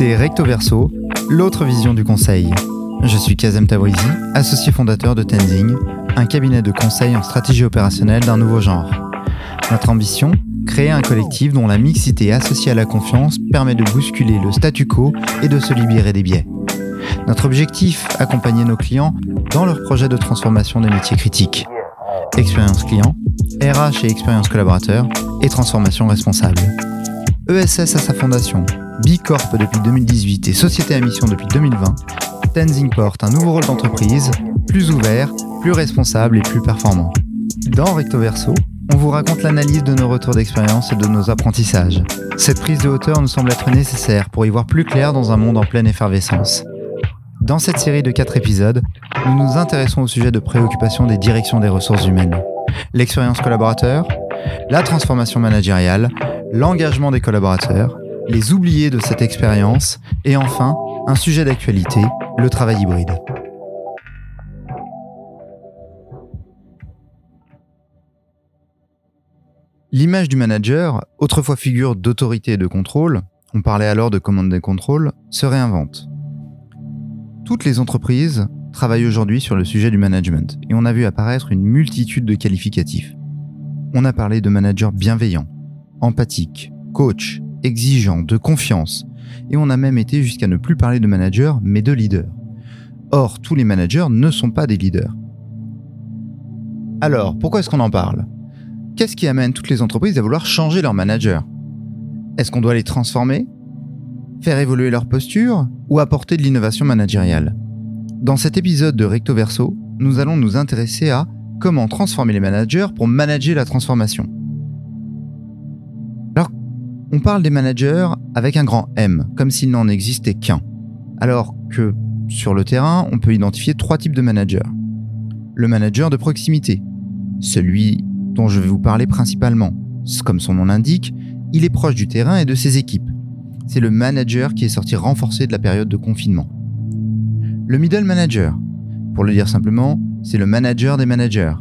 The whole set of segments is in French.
Recto Verso, l'autre vision du conseil. Je suis Kazem Tabrizi, associé fondateur de Tenzing, un cabinet de conseil en stratégie opérationnelle d'un nouveau genre. Notre ambition Créer un collectif dont la mixité associée à la confiance permet de bousculer le statu quo et de se libérer des biais. Notre objectif Accompagner nos clients dans leur projet de transformation des métiers critiques. Expérience client, RH et expérience collaborateur et transformation responsable. ESS à sa fondation, B Corp depuis 2018 et Société à mission depuis 2020, Tenzing porte un nouveau rôle d'entreprise, plus ouvert, plus responsable et plus performant. Dans Recto Verso, on vous raconte l'analyse de nos retours d'expérience et de nos apprentissages. Cette prise de hauteur nous semble être nécessaire pour y voir plus clair dans un monde en pleine effervescence. Dans cette série de 4 épisodes, nous nous intéressons au sujet de préoccupation des directions des ressources humaines. L'expérience collaborateur, la transformation managériale, l'engagement des collaborateurs, les oubliés de cette expérience et enfin, un sujet d'actualité, le travail hybride. L'image du manager, autrefois figure d'autorité et de contrôle, on parlait alors de commande et contrôle, se réinvente. Toutes les entreprises travaillent aujourd'hui sur le sujet du management et on a vu apparaître une multitude de qualificatifs. On a parlé de manager bienveillant, empathique, coach, exigeant, de confiance, et on a même été jusqu'à ne plus parler de manager mais de leader. Or, tous les managers ne sont pas des leaders. Alors, pourquoi est-ce qu'on en parle? Qu'est-ce qui amène toutes les entreprises à vouloir changer leur manager? Est-ce qu'on doit les transformer? Faire évoluer leur posture Ou apporter de l'innovation managériale? Dans cet épisode de Recto Verso, nous allons nous intéresser à comment transformer les managers pour manager la transformation. On parle des managers avec un grand M, comme s'il n'en existait qu'un. Alors que, sur le terrain, on peut identifier trois types de managers. Le manager de proximité, celui dont je vais vous parler principalement. Comme son nom l'indique, il est proche du terrain et de ses équipes. C'est le manager qui est sorti renforcé de la période de confinement. Le middle manager, pour le dire simplement, c'est le manager des managers.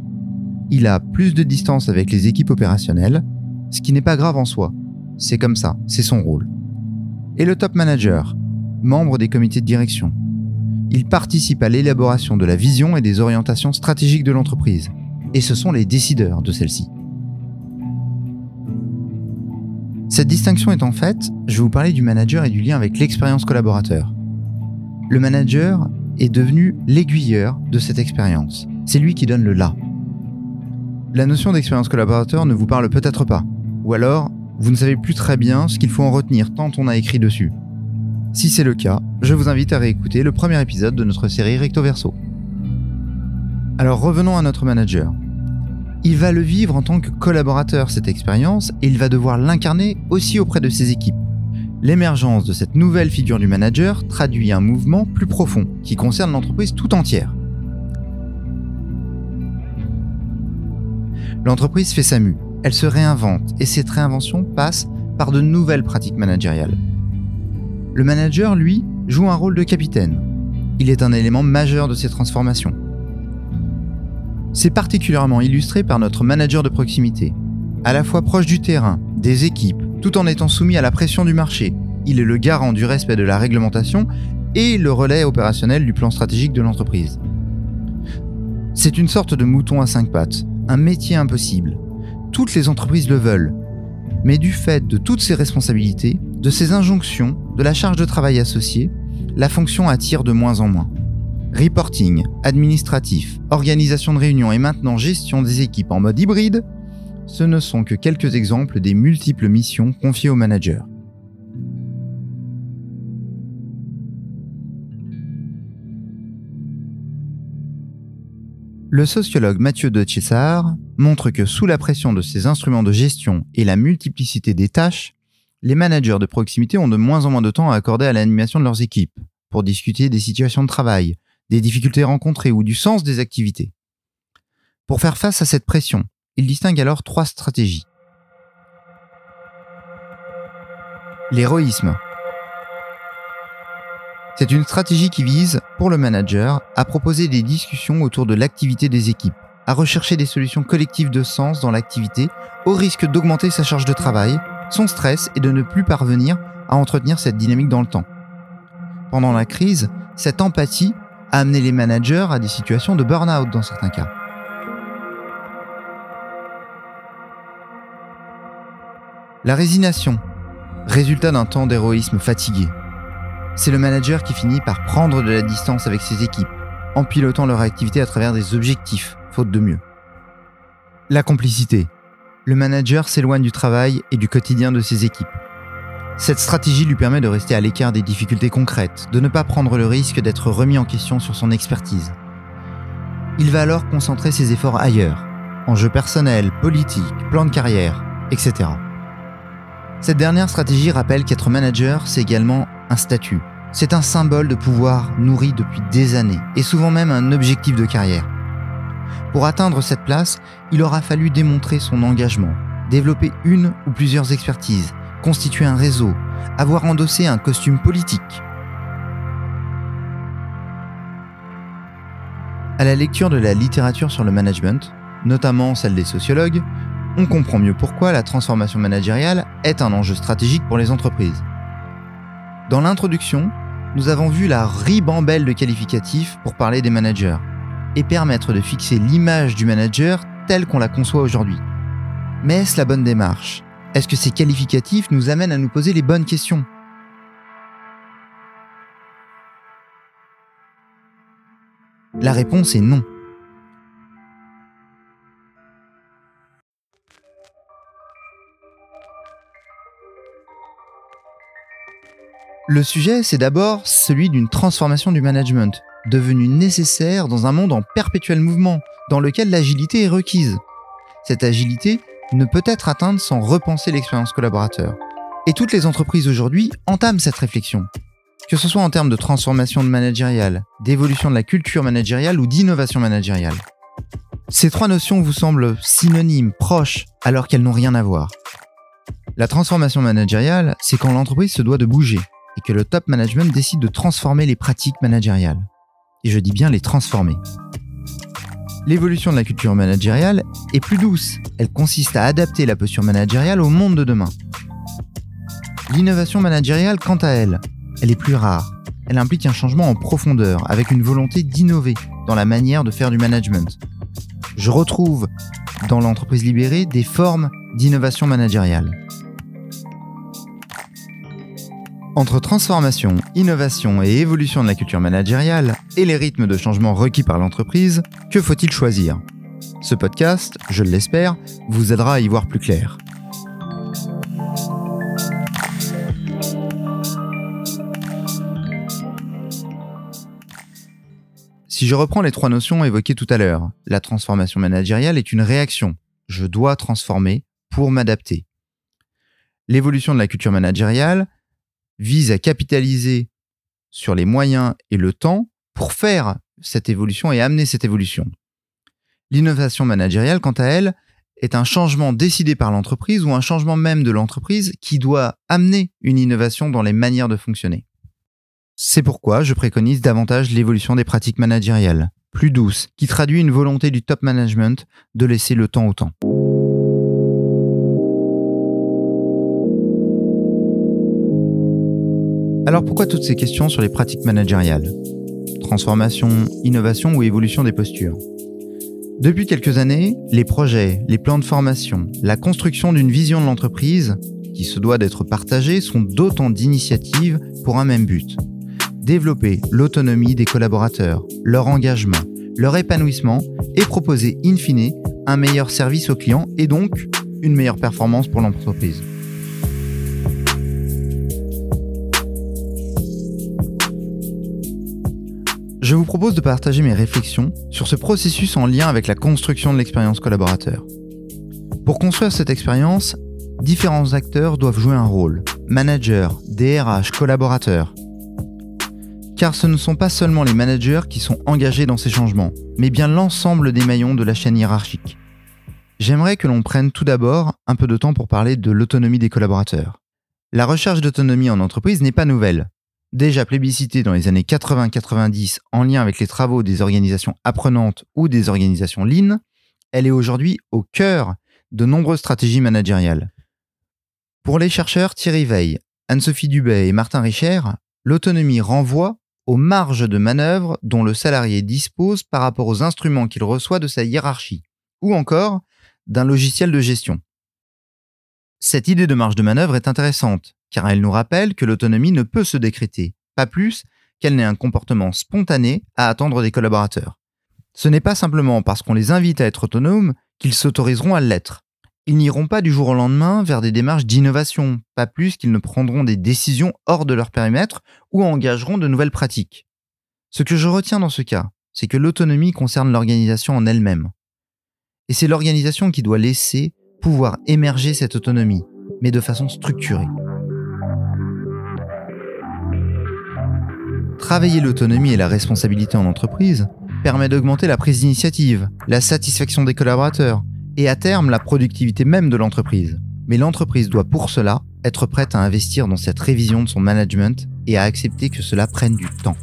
Il a plus de distance avec les équipes opérationnelles, ce qui n'est pas grave en soi. C'est comme ça, c'est son rôle. Et le top manager, membre des comités de direction. Il participe à l'élaboration de la vision et des orientations stratégiques de l'entreprise et ce sont les décideurs de celle-ci. Cette distinction étant faite, je vais vous parler du manager et du lien avec l'expérience collaborateur. Le manager est devenu l'aiguilleur de cette expérience. C'est lui qui donne le là. La notion d'expérience collaborateur ne vous parle peut-être pas, ou alors vous ne savez plus très bien ce qu'il faut en retenir tant on a écrit dessus. Si c'est le cas, je vous invite à réécouter le premier épisode de notre série Recto Verso. Alors revenons à notre manager il va le vivre en tant que collaborateur cette expérience et il va devoir l'incarner aussi auprès de ses équipes. L'émergence de cette nouvelle figure du manager traduit un mouvement plus profond qui concerne l'entreprise tout entière. L'entreprise fait sa mue, elle se réinvente et cette réinvention passe par de nouvelles pratiques managériales. Le manager, lui, joue un rôle de capitaine. Il est un élément majeur de ces transformations. C'est particulièrement illustré par notre manager de proximité. À la fois proche du terrain, des équipes, tout en étant soumis à la pression du marché, il est le garant du respect de la réglementation et le relais opérationnel du plan stratégique de l'entreprise. C'est une sorte de mouton à cinq pattes, un métier impossible. Toutes les entreprises le veulent. Mais du fait de toutes ces responsabilités, de ces injonctions, de la charge de travail associée, la fonction attire de moins en moins. Reporting, administratif, organisation de réunions et maintenant gestion des équipes en mode hybride, ce ne sont que quelques exemples des multiples missions confiées aux managers. Le sociologue Mathieu de César montre que sous la pression de ces instruments de gestion et la multiplicité des tâches, les managers de proximité ont de moins en moins de temps à accorder à l'animation de leurs équipes, pour discuter des situations de travail, des difficultés rencontrées ou du sens des activités. Pour faire face à cette pression, il distingue alors trois stratégies. L'héroïsme. C'est une stratégie qui vise, pour le manager, à proposer des discussions autour de l'activité des équipes, à rechercher des solutions collectives de sens dans l'activité, au risque d'augmenter sa charge de travail, son stress et de ne plus parvenir à entretenir cette dynamique dans le temps. Pendant la crise, cette empathie a amené les managers à des situations de burn-out dans certains cas. La résignation, résultat d'un temps d'héroïsme fatigué. C'est le manager qui finit par prendre de la distance avec ses équipes, en pilotant leur activité à travers des objectifs, faute de mieux. La complicité. Le manager s'éloigne du travail et du quotidien de ses équipes. Cette stratégie lui permet de rester à l'écart des difficultés concrètes, de ne pas prendre le risque d'être remis en question sur son expertise. Il va alors concentrer ses efforts ailleurs, enjeux personnels, politiques, plans de carrière, etc. Cette dernière stratégie rappelle qu'être manager, c'est également statut. C'est un symbole de pouvoir nourri depuis des années, et souvent même un objectif de carrière. Pour atteindre cette place, il aura fallu démontrer son engagement, développer une ou plusieurs expertises, constituer un réseau, avoir endossé un costume politique. À la lecture de la littérature sur le management, notamment celle des sociologues, on comprend mieux pourquoi la transformation managériale est un enjeu stratégique pour les entreprises. Dans l'introduction, nous avons vu la ribambelle de qualificatifs pour parler des managers et permettre de fixer l'image du manager telle qu'on la conçoit aujourd'hui. Mais est-ce la bonne démarche? Est-ce que ces qualificatifs nous amènent à nous poser les bonnes questions? La réponse est non. Le sujet, c'est d'abord celui d'une transformation du management, devenue nécessaire dans un monde en perpétuel mouvement, dans lequel l'agilité est requise. Cette agilité ne peut être atteinte sans repenser l'expérience collaborateur. Et toutes les entreprises aujourd'hui entament cette réflexion. Que ce soit en termes de transformation de managériale, d'évolution de la culture managériale ou d'innovation managériale. Ces trois notions vous semblent synonymes, proches, alors qu'elles n'ont rien à voir. La transformation managériale, c'est quand l'entreprise se doit de bouger, et que le top management décide de transformer les pratiques managériales. Et je dis bien les transformer. L'évolution de la culture managériale est plus douce. Elle consiste à adapter la posture managériale au monde de demain. L'innovation managériale, quant à elle, elle est plus rare. Elle implique un changement en profondeur, avec une volonté d'innover dans la manière de faire du management. Je retrouve dans l'entreprise libérée des formes d'innovation managériale. Entre transformation, innovation et évolution de la culture managériale et les rythmes de changement requis par l'entreprise, que faut-il choisir? Ce podcast, je l'espère, vous aidera à y voir plus clair. Si je reprends les trois notions évoquées tout à l'heure, la transformation managériale est une réaction. Je dois transformer pour m'adapter. L'évolution de la culture managériale, vise à capitaliser sur les moyens et le temps pour faire cette évolution et amener cette évolution. L'innovation managériale, quant à elle, est un changement décidé par l'entreprise ou un changement même de l'entreprise qui doit amener une innovation dans les manières de fonctionner. C'est pourquoi je préconise davantage l'évolution des pratiques managériales, plus douces, qui traduit une volonté du top management de laisser le temps au temps. Alors pourquoi toutes ces questions sur les pratiques managériales? Transformation, innovation ou évolution des postures? Depuis quelques années, les projets, les plans de formation, la construction d'une vision de l'entreprise, qui se doit d'être partagée, sont d'autant d'initiatives pour un même but. Développer l'autonomie des collaborateurs, leur engagement, leur épanouissement et proposer in fine un meilleur service aux clients et donc une meilleure performance pour l'entreprise. Je vous propose de partager mes réflexions sur ce processus en lien avec la construction de l'expérience collaborateur. Pour construire cette expérience, différents acteurs doivent jouer un rôle. Manager, DRH, collaborateurs. Car ce ne sont pas seulement les managers qui sont engagés dans ces changements, mais bien l'ensemble des maillons de la chaîne hiérarchique. J'aimerais que l'on prenne tout d'abord un peu de temps pour parler de l'autonomie des collaborateurs. La recherche d'autonomie en entreprise n'est pas nouvelle déjà plébiscitée dans les années 80-90 en lien avec les travaux des organisations apprenantes ou des organisations lean, elle est aujourd'hui au cœur de nombreuses stratégies managériales. Pour les chercheurs Thierry Veil, Anne-Sophie Dubay et Martin Richer, l'autonomie renvoie aux marges de manœuvre dont le salarié dispose par rapport aux instruments qu'il reçoit de sa hiérarchie, ou encore d'un logiciel de gestion. Cette idée de marge de manœuvre est intéressante, car elle nous rappelle que l'autonomie ne peut se décréter, pas plus qu'elle n'est un comportement spontané à attendre des collaborateurs. Ce n'est pas simplement parce qu'on les invite à être autonomes qu'ils s'autoriseront à l'être. Ils n'iront pas du jour au lendemain vers des démarches d'innovation, pas plus qu'ils ne prendront des décisions hors de leur périmètre ou engageront de nouvelles pratiques. Ce que je retiens dans ce cas, c'est que l'autonomie concerne l'organisation en elle-même. Et c'est l'organisation qui doit laisser pouvoir émerger cette autonomie, mais de façon structurée. Travailler l'autonomie et la responsabilité en entreprise permet d'augmenter la prise d'initiative, la satisfaction des collaborateurs et à terme la productivité même de l'entreprise. Mais l'entreprise doit pour cela être prête à investir dans cette révision de son management et à accepter que cela prenne du temps.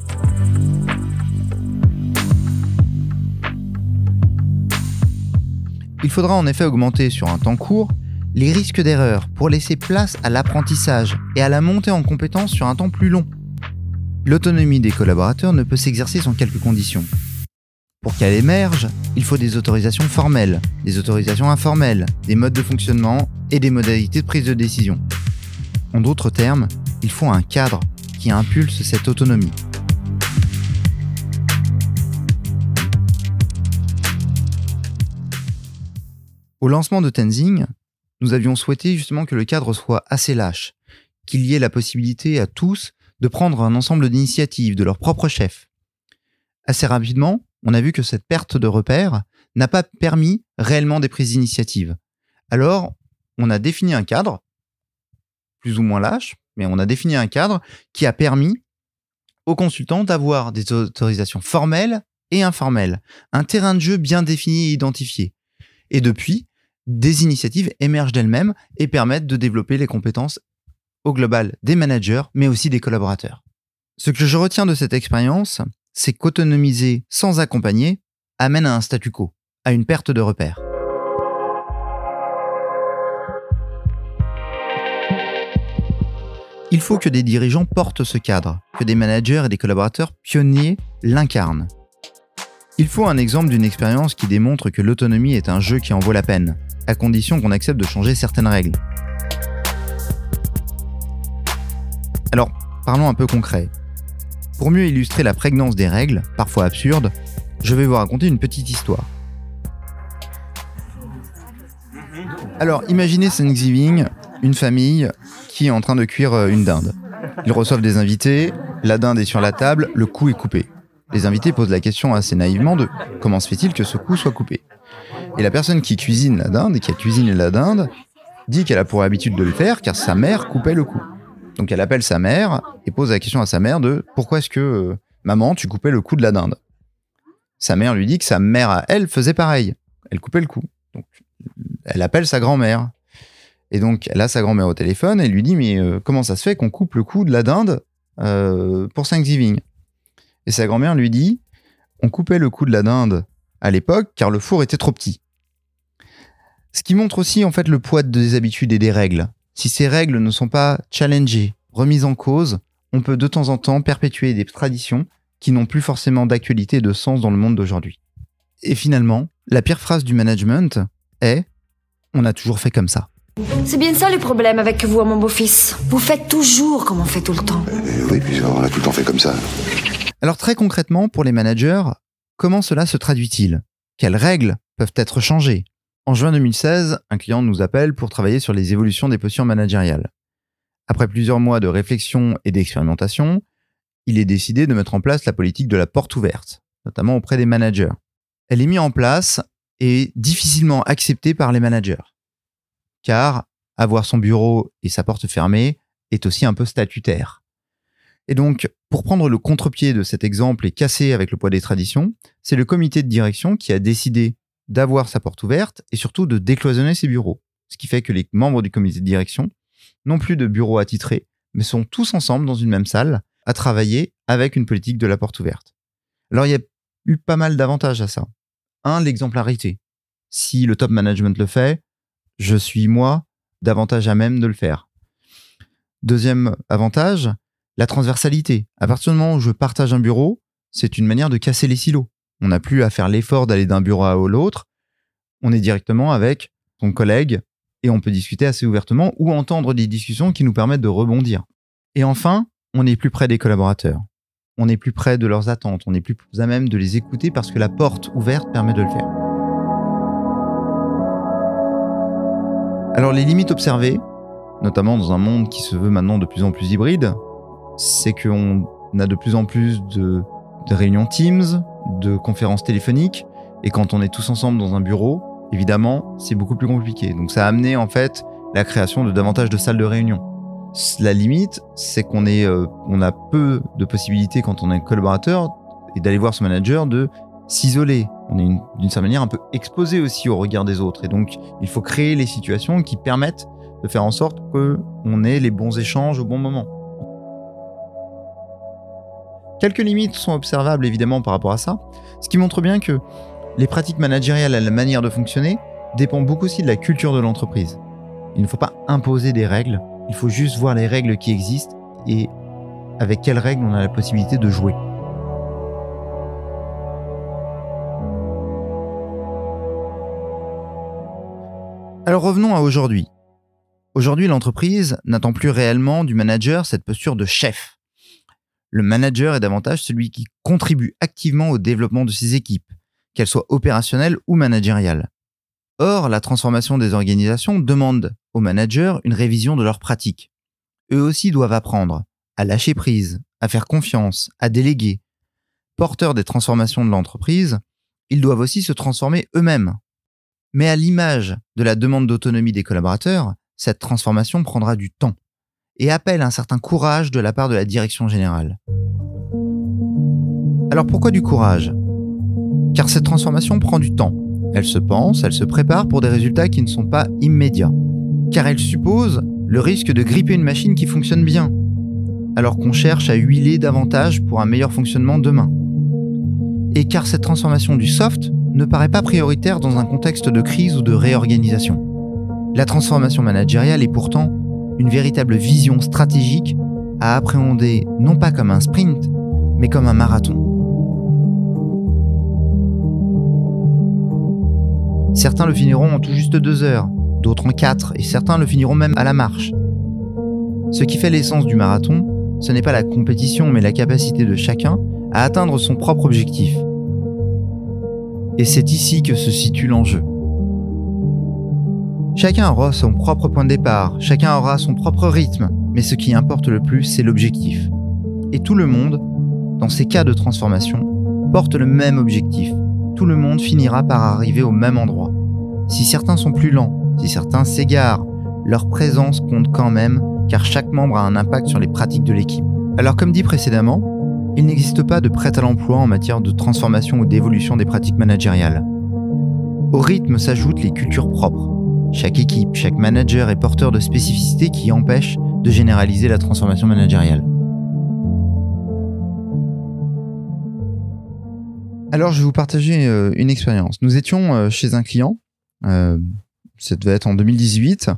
Il faudra en effet augmenter sur un temps court les risques d'erreur pour laisser place à l'apprentissage et à la montée en compétence sur un temps plus long. L'autonomie des collaborateurs ne peut s'exercer sans quelques conditions. Pour qu'elle émerge, il faut des autorisations formelles, des autorisations informelles, des modes de fonctionnement et des modalités de prise de décision. En d'autres termes, il faut un cadre qui impulse cette autonomie. Au lancement de Tenzing, nous avions souhaité justement que le cadre soit assez lâche, qu'il y ait la possibilité à tous de prendre un ensemble d'initiatives de leur propre chef. Assez rapidement, on a vu que cette perte de repères n'a pas permis réellement des prises d'initiative. Alors, on a défini un cadre, plus ou moins lâche, mais on a défini un cadre qui a permis aux consultants d'avoir des autorisations formelles et informelles, un terrain de jeu bien défini et identifié. Et depuis, des initiatives émergent d'elles-mêmes et permettent de développer les compétences au global des managers, mais aussi des collaborateurs. Ce que je retiens de cette expérience, c'est qu'autonomiser sans accompagner amène à un statu quo, à une perte de repères. Il faut que des dirigeants portent ce cadre, que des managers et des collaborateurs pionniers l'incarnent. Il faut un exemple d'une expérience qui démontre que l'autonomie est un jeu qui en vaut la peine, à condition qu'on accepte de changer certaines règles. Alors, parlons un peu concret. Pour mieux illustrer la prégnance des règles, parfois absurdes, je vais vous raconter une petite histoire. Alors, imaginez Thanksgiving, une famille qui est en train de cuire euh, une dinde. Ils reçoivent des invités, la dinde est sur la table, le cou est coupé. Les invités posent la question assez naïvement de comment se fait-il que ce cou soit coupé Et la personne qui cuisine la dinde et qui a cuisiné la dinde dit qu'elle a pour habitude de le faire car sa mère coupait le cou. Donc elle appelle sa mère et pose la question à sa mère de pourquoi est-ce que euh, maman tu coupais le cou de la dinde? Sa mère lui dit que sa mère à elle faisait pareil, elle coupait le cou. Donc elle appelle sa grand-mère. Et donc elle a sa grand-mère au téléphone et lui dit mais euh, comment ça se fait qu'on coupe le cou de la dinde euh, pour Thanksgiving Et sa grand-mère lui dit on coupait le cou de la dinde à l'époque car le four était trop petit. Ce qui montre aussi en fait le poids des habitudes et des règles. Si ces règles ne sont pas challengées, remises en cause, on peut de temps en temps perpétuer des traditions qui n'ont plus forcément d'actualité et de sens dans le monde d'aujourd'hui. Et finalement, la pire phrase du management est ⁇ On a toujours fait comme ça ⁇ C'est bien ça le problème avec vous, mon beau-fils. Vous faites toujours comme on fait tout le temps. Euh, oui, puis on a tout le temps fait comme ça. Alors très concrètement, pour les managers, comment cela se traduit-il? Quelles règles peuvent être changées? En juin 2016, un client nous appelle pour travailler sur les évolutions des postures managériales. Après plusieurs mois de réflexion et d'expérimentation, il est décidé de mettre en place la politique de la porte ouverte, notamment auprès des managers. Elle est mise en place et difficilement acceptée par les managers. Car avoir son bureau et sa porte fermée est aussi un peu statutaire. Et donc, pour prendre le contre-pied de cet exemple et casser avec le poids des traditions, c'est le comité de direction qui a décidé d'avoir sa porte ouverte et surtout de décloisonner ses bureaux. Ce qui fait que les membres du comité de direction n'ont plus de bureaux attitrés, mais sont tous ensemble dans une même salle à travailler avec une politique de la porte ouverte. Alors il y a eu pas mal d'avantages à ça. Un, l'exemplarité. Si le top management le fait, je suis moi davantage à même de le faire. Deuxième avantage, La transversalité. À partir du moment où je partage un bureau, c'est une manière de casser les silos. On n'a plus à faire l'effort d'aller d'un bureau à l'autre. On est directement avec son collègue et on peut discuter assez ouvertement ou entendre des discussions qui nous permettent de rebondir. Et enfin, on est plus près des collaborateurs. On est plus près de leurs attentes. On est plus à même de les écouter parce que la porte ouverte permet de le faire. Alors les limites observées, notamment dans un monde qui se veut maintenant de plus en plus hybride, c'est qu'on a de plus en plus de, de réunions Teams, de conférences téléphoniques, et quand on est tous ensemble dans un bureau, évidemment, c'est beaucoup plus compliqué. Donc ça a amené en fait la création de davantage de salles de réunion. La limite, c'est qu'on est, euh, on a peu de possibilités quand on est collaborateur et d'aller voir son manager de s'isoler. On est d'une certaine manière un peu exposé aussi au regard des autres. Et donc, il faut créer les situations qui permettent de faire en sorte qu'on ait les bons échanges au bon moment. Quelques limites sont observables évidemment par rapport à ça, ce qui montre bien que les pratiques managériales et la manière de fonctionner dépendent beaucoup aussi de la culture de l'entreprise. Il ne faut pas imposer des règles, il faut juste voir les règles qui existent et avec quelles règles on a la possibilité de jouer. Alors revenons à aujourd'hui. Aujourd'hui, l'entreprise n'attend plus réellement du manager cette posture de chef. Le manager est davantage celui qui contribue activement au développement de ses équipes, qu'elles soient opérationnelles ou managériales. Or, la transformation des organisations demande aux managers une révision de leurs pratiques. Eux aussi doivent apprendre à lâcher prise, à faire confiance, à déléguer. Porteurs des transformations de l'entreprise, ils doivent aussi se transformer eux-mêmes. Mais à l'image de la demande d'autonomie des collaborateurs, cette transformation prendra du temps et appelle un certain courage de la part de la direction générale. Alors pourquoi du courage? Car cette transformation prend du temps. Elle se pense, elle se prépare pour des résultats qui ne sont pas immédiats car elle suppose le risque de gripper une machine qui fonctionne bien, alors qu'on cherche à huiler davantage pour un meilleur fonctionnement demain. Et car cette transformation du soft ne paraît pas prioritaire dans un contexte de crise ou de réorganisation. La transformation managériale est pourtant une véritable vision stratégique à appréhender non pas comme un sprint, mais comme un marathon. Certains le finiront en tout juste deux heures, d'autres en quatre, et certains le finiront même à la marche. Ce qui fait l'essence du marathon, ce n'est pas la compétition, mais la capacité de chacun à atteindre son propre objectif. Et c'est ici que se situe l'enjeu. Chacun aura son propre point de départ, chacun aura son propre rythme, mais ce qui importe le plus, c'est l'objectif. Et tout le monde, dans ces cas de transformation, porte le même objectif. Tout le monde finira par arriver au même endroit. Si certains sont plus lents, si certains s'égarent, leur présence compte quand même car chaque membre a un impact sur les pratiques de l'équipe. Alors comme dit précédemment, il n'existe pas de prêt à l'emploi en matière de transformation ou d'évolution des pratiques managériales. Au rythme s'ajoutent les cultures propres. Chaque équipe, chaque manager est porteur de spécificités qui empêchent de généraliser la transformation managériale. Alors je vais vous partager euh, une expérience. Nous étions euh, chez un client euh, ça devait être en 2018,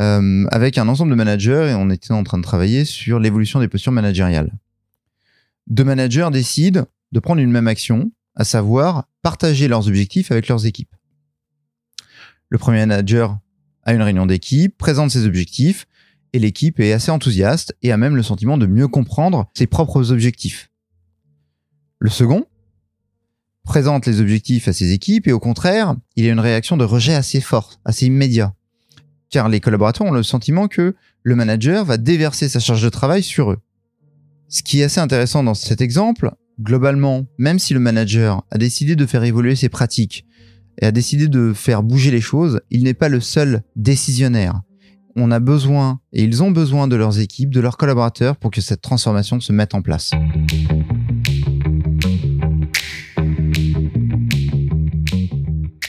euh, avec un ensemble de managers et on était en train de travailler sur l'évolution des postures managériales. Deux managers décident de prendre une même action, à savoir partager leurs objectifs avec leurs équipes. Le premier manager a une réunion d'équipe, présente ses objectifs, et l'équipe est assez enthousiaste et a même le sentiment de mieux comprendre ses propres objectifs. Le second présente les objectifs à ses équipes et au contraire, il y a une réaction de rejet assez forte, assez immédiat. Car les collaborateurs ont le sentiment que le manager va déverser sa charge de travail sur eux. Ce qui est assez intéressant dans cet exemple, globalement, même si le manager a décidé de faire évoluer ses pratiques et a décidé de faire bouger les choses, il n'est pas le seul décisionnaire. On a besoin, et ils ont besoin de leurs équipes, de leurs collaborateurs pour que cette transformation se mette en place.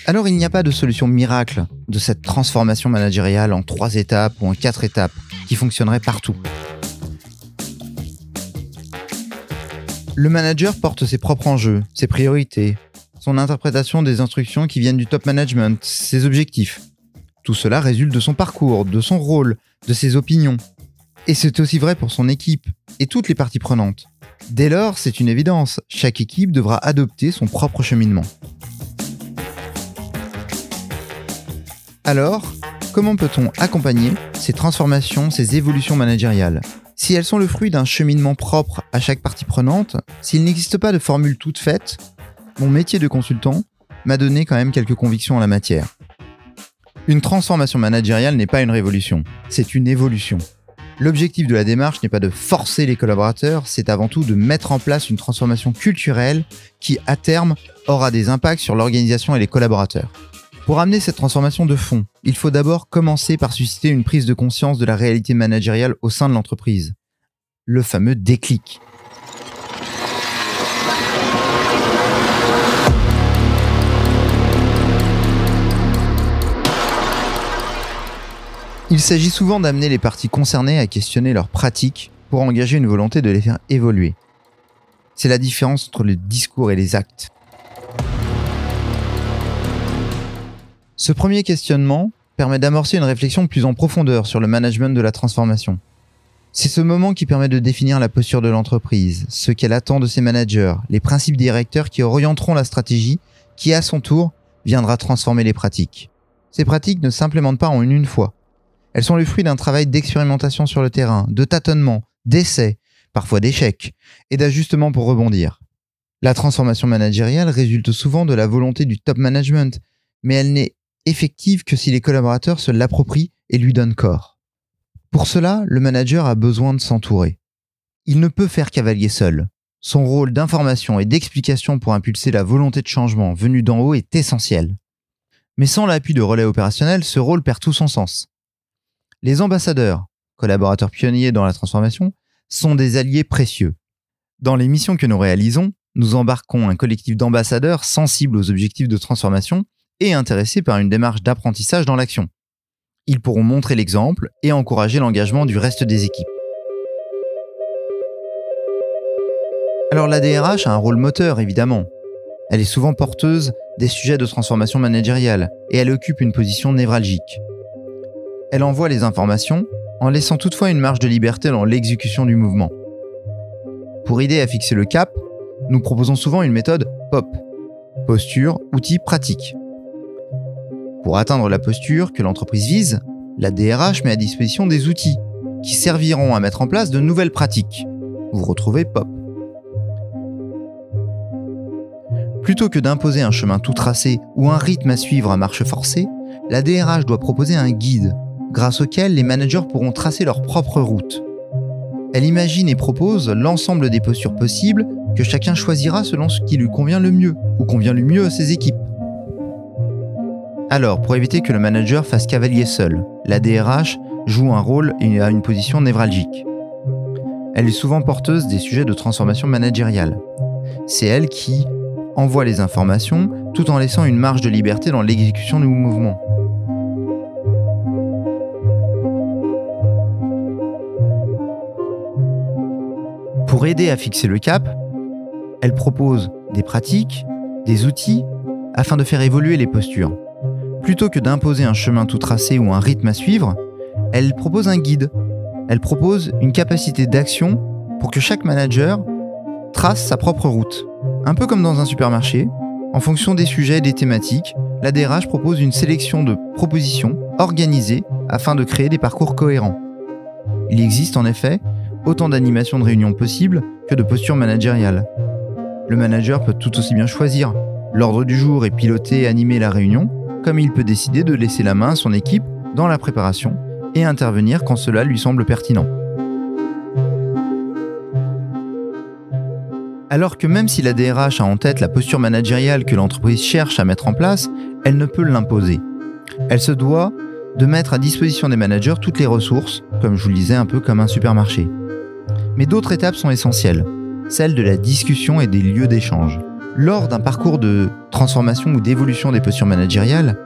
Alors il n'y a pas de solution miracle de cette transformation managériale en trois étapes ou en quatre étapes qui fonctionnerait partout. Le manager porte ses propres enjeux, ses priorités, son interprétation des instructions qui viennent du top management, ses objectifs. Tout cela résulte de son parcours, de son rôle, de ses opinions. Et c'est aussi vrai pour son équipe. et toutes les parties prenantes. Dès lors, c'est une évidence, chaque équipe devra adopter son propre cheminement. Alors, comment peut-on accompagner ces transformations, ces évolutions managériales? Si elles sont le fruit d'un cheminement propre à chaque partie prenante, s'il n'existe pas de formule toute faite, mon métier de consultant m'a donné quand même quelques convictions en la matière. Une transformation managériale n'est pas une révolution, c'est une évolution. L'objectif de la démarche n'est pas de forcer les collaborateurs, c'est avant tout de mettre en place une transformation culturelle qui, à terme, aura des impacts sur l'organisation et les collaborateurs. Pour amener cette transformation de fond, il faut d'abord commencer par susciter une prise de conscience de la réalité managériale au sein de l'entreprise. Le fameux déclic. Il s'agit souvent d'amener les parties concernées à questionner leurs pratiques pour engager une volonté de les faire évoluer. C'est la différence entre le discours et les actes. Ce premier questionnement permet d'amorcer une réflexion plus en profondeur sur le management de la transformation. C'est ce moment qui permet de définir la posture de l'entreprise, ce qu'elle attend de ses managers, les principes directeurs qui orienteront la stratégie, qui à son tour viendra transformer les pratiques. Ces pratiques ne s'implémentent pas en une fois. Elles sont le fruit d'un travail d'expérimentation sur le terrain, de tâtonnement, d'essais, parfois d'échecs, et d'ajustements pour rebondir. La transformation managériale résulte souvent de la volonté du top management, mais elle n'est effective que si les collaborateurs se l'approprient et lui donnent corps. Pour cela, le manager a besoin de s'entourer. Il ne peut faire cavalier seul. Son rôle d'information et d'explication pour impulser la volonté de changement venue d'en haut est essentiel. Mais sans l'appui de relais opérationnels, ce rôle perd tout son sens. Les ambassadeurs, collaborateurs pionniers dans la transformation, sont des alliés précieux. Dans les missions que nous réalisons, nous embarquons un collectif d'ambassadeurs sensibles aux objectifs de transformation et intéressés par une démarche d'apprentissage dans l'action. Ils pourront montrer l'exemple et encourager l'engagement du reste des équipes. Alors la DRH a un rôle moteur, évidemment. Elle est souvent porteuse des sujets de transformation managériale et elle occupe une position névralgique. Elle envoie les informations en laissant toutefois une marge de liberté dans l'exécution du mouvement. Pour aider à fixer le cap, nous proposons souvent une méthode POP, posture, outil, pratique. Pour atteindre la posture que l'entreprise vise, la DRH met à disposition des outils qui serviront à mettre en place de nouvelles pratiques. Vous retrouvez POP. Plutôt que d'imposer un chemin tout tracé ou un rythme à suivre à marche forcée, la DRH doit proposer un guide grâce auquel les managers pourront tracer leur propre route. Elle imagine et propose l'ensemble des postures possibles que chacun choisira selon ce qui lui convient le mieux ou convient le mieux à ses équipes. Alors, pour éviter que le manager fasse cavalier seul, la DRH joue un rôle et a une position névralgique. Elle est souvent porteuse des sujets de transformation managériale. C'est elle qui envoie les informations tout en laissant une marge de liberté dans l'exécution du mouvement. Pour aider à fixer le cap, elle propose des pratiques, des outils, afin de faire évoluer les postures. Plutôt que d'imposer un chemin tout tracé ou un rythme à suivre, elle propose un guide. Elle propose une capacité d'action pour que chaque manager trace sa propre route. Un peu comme dans un supermarché, en fonction des sujets et des thématiques, la DRH propose une sélection de propositions organisées afin de créer des parcours cohérents. Il existe en effet autant d'animations de réunions possibles que de postures managériales. Le manager peut tout aussi bien choisir l'ordre du jour et piloter et animer la réunion, comme il peut décider de laisser la main à son équipe dans la préparation et intervenir quand cela lui semble pertinent. Alors que même si la DRH a en tête la posture managériale que l'entreprise cherche à mettre en place, elle ne peut l'imposer. Elle se doit de mettre à disposition des managers toutes les ressources, comme je vous le disais un peu comme un supermarché. Mais d'autres étapes sont essentielles, celles de la discussion et des lieux d'échange. Lors d'un parcours de transformation ou d'évolution des postures managériales,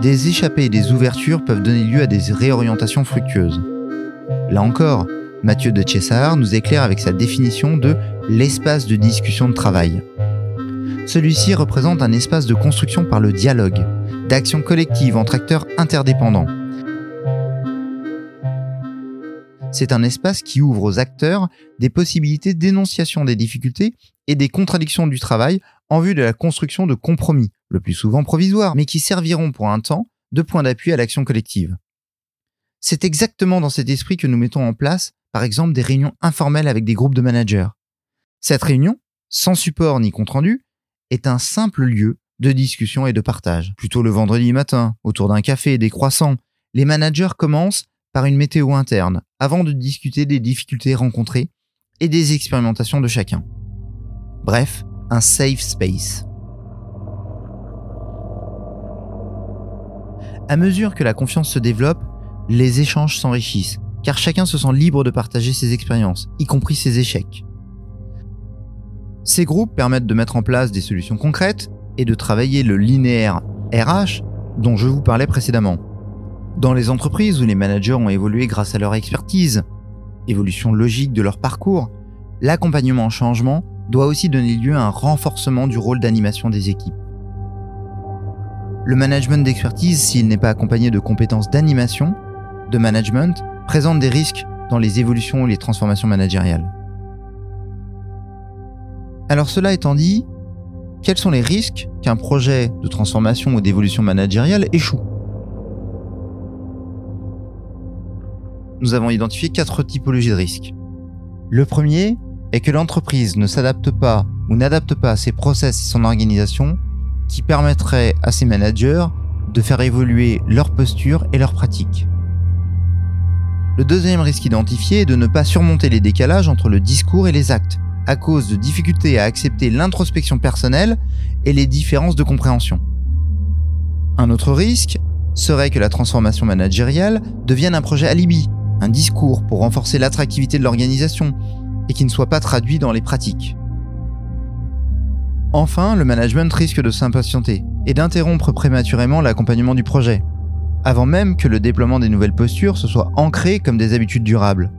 des échappées et des ouvertures peuvent donner lieu à des réorientations fructueuses. Là encore, Mathieu de Chessard nous éclaire avec sa définition de l'espace de discussion de travail. Celui-ci représente un espace de construction par le dialogue, d'action collective entre acteurs interdépendants, c'est un espace qui ouvre aux acteurs des possibilités d'énonciation des difficultés et des contradictions du travail en vue de la construction de compromis, le plus souvent provisoires, mais qui serviront pour un temps de point d'appui à l'action collective. C'est exactement dans cet esprit que nous mettons en place, par exemple, des réunions informelles avec des groupes de managers. Cette réunion, sans support ni compte-rendu, est un simple lieu de discussion et de partage. Plutôt le vendredi matin, autour d'un café et des croissants, les managers commencent par une météo interne, avant de discuter des difficultés rencontrées et des expérimentations de chacun. Bref, un safe space. À mesure que la confiance se développe, les échanges s'enrichissent, car chacun se sent libre de partager ses expériences, y compris ses échecs. Ces groupes permettent de mettre en place des solutions concrètes et de travailler le linéaire RH dont je vous parlais précédemment. Dans les entreprises où les managers ont évolué grâce à leur expertise, évolution logique de leur parcours, l'accompagnement en changement doit aussi donner lieu à un renforcement du rôle d'animation des équipes. Le management d'expertise, s'il n'est pas accompagné de compétences d'animation, de management, présente des risques dans les évolutions ou les transformations managériales. Alors cela étant dit, quels sont les risques qu'un projet de transformation ou d'évolution managériale échoue? Nous avons identifié quatre typologies de risques. Le premier est que l'entreprise ne s'adapte pas ou n'adapte pas ses process et son organisation qui permettraient à ses managers de faire évoluer leur posture et leurs pratiques. Le deuxième risque identifié est de ne pas surmonter les décalages entre le discours et les actes, à cause de difficultés à accepter l'introspection personnelle et les différences de compréhension. Un autre risque serait que la transformation managériale devienne un projet alibi, un discours pour renforcer l'attractivité de l'organisation et qui ne soit pas traduit dans les pratiques. Enfin, le management risque de s'impatienter et d'interrompre prématurément l'accompagnement du projet, avant même que le déploiement des nouvelles postures se soit ancré comme des habitudes durables.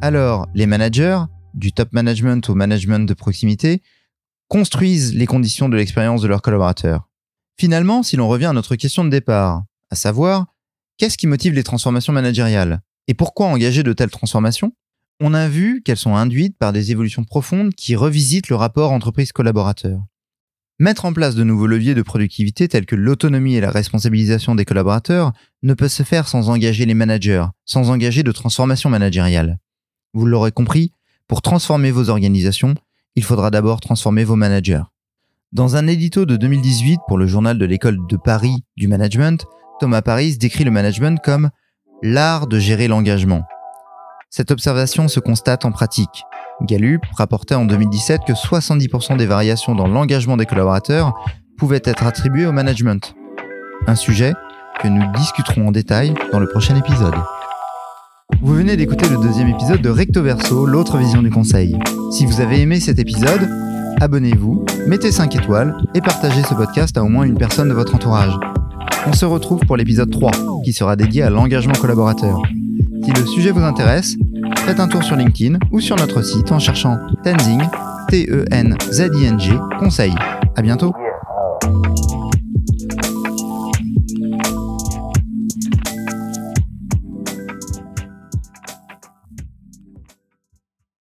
Alors, les managers du top management au management de proximité, construisent les conditions de l'expérience de leurs collaborateurs. Finalement, si l'on revient à notre question de départ, à savoir, qu'est-ce qui motive les transformations managériales? Et pourquoi engager de telles transformations? On a vu qu'elles sont induites par des évolutions profondes qui revisitent le rapport entreprise-collaborateur. Mettre en place de nouveaux leviers de productivité tels que l'autonomie et la responsabilisation des collaborateurs ne peut se faire sans engager les managers, sans engager de transformation managériale. Vous l'aurez compris, pour transformer vos organisations, il faudra d'abord transformer vos managers. Dans un édito de 2018 pour le journal de l'école de Paris du management, Thomas Paris décrit le management comme l'art de gérer l'engagement. Cette observation se constate en pratique. Gallup rapportait en 2017 que 70% des variations dans l'engagement des collaborateurs pouvaient être attribuées au management. Un sujet que nous discuterons en détail dans le prochain épisode. Vous venez d'écouter le deuxième épisode de Recto Verso, l'autre vision du conseil. Si vous avez aimé cet épisode, abonnez-vous, mettez 5 étoiles et partagez ce podcast à au moins une personne de votre entourage. On se retrouve pour l'épisode 3, qui sera dédié à l'engagement collaborateur. Si le sujet vous intéresse, faites un tour sur LinkedIn ou sur notre site en cherchant Tenzing, T-E-N-Z-I-N-G, conseil. À bientôt!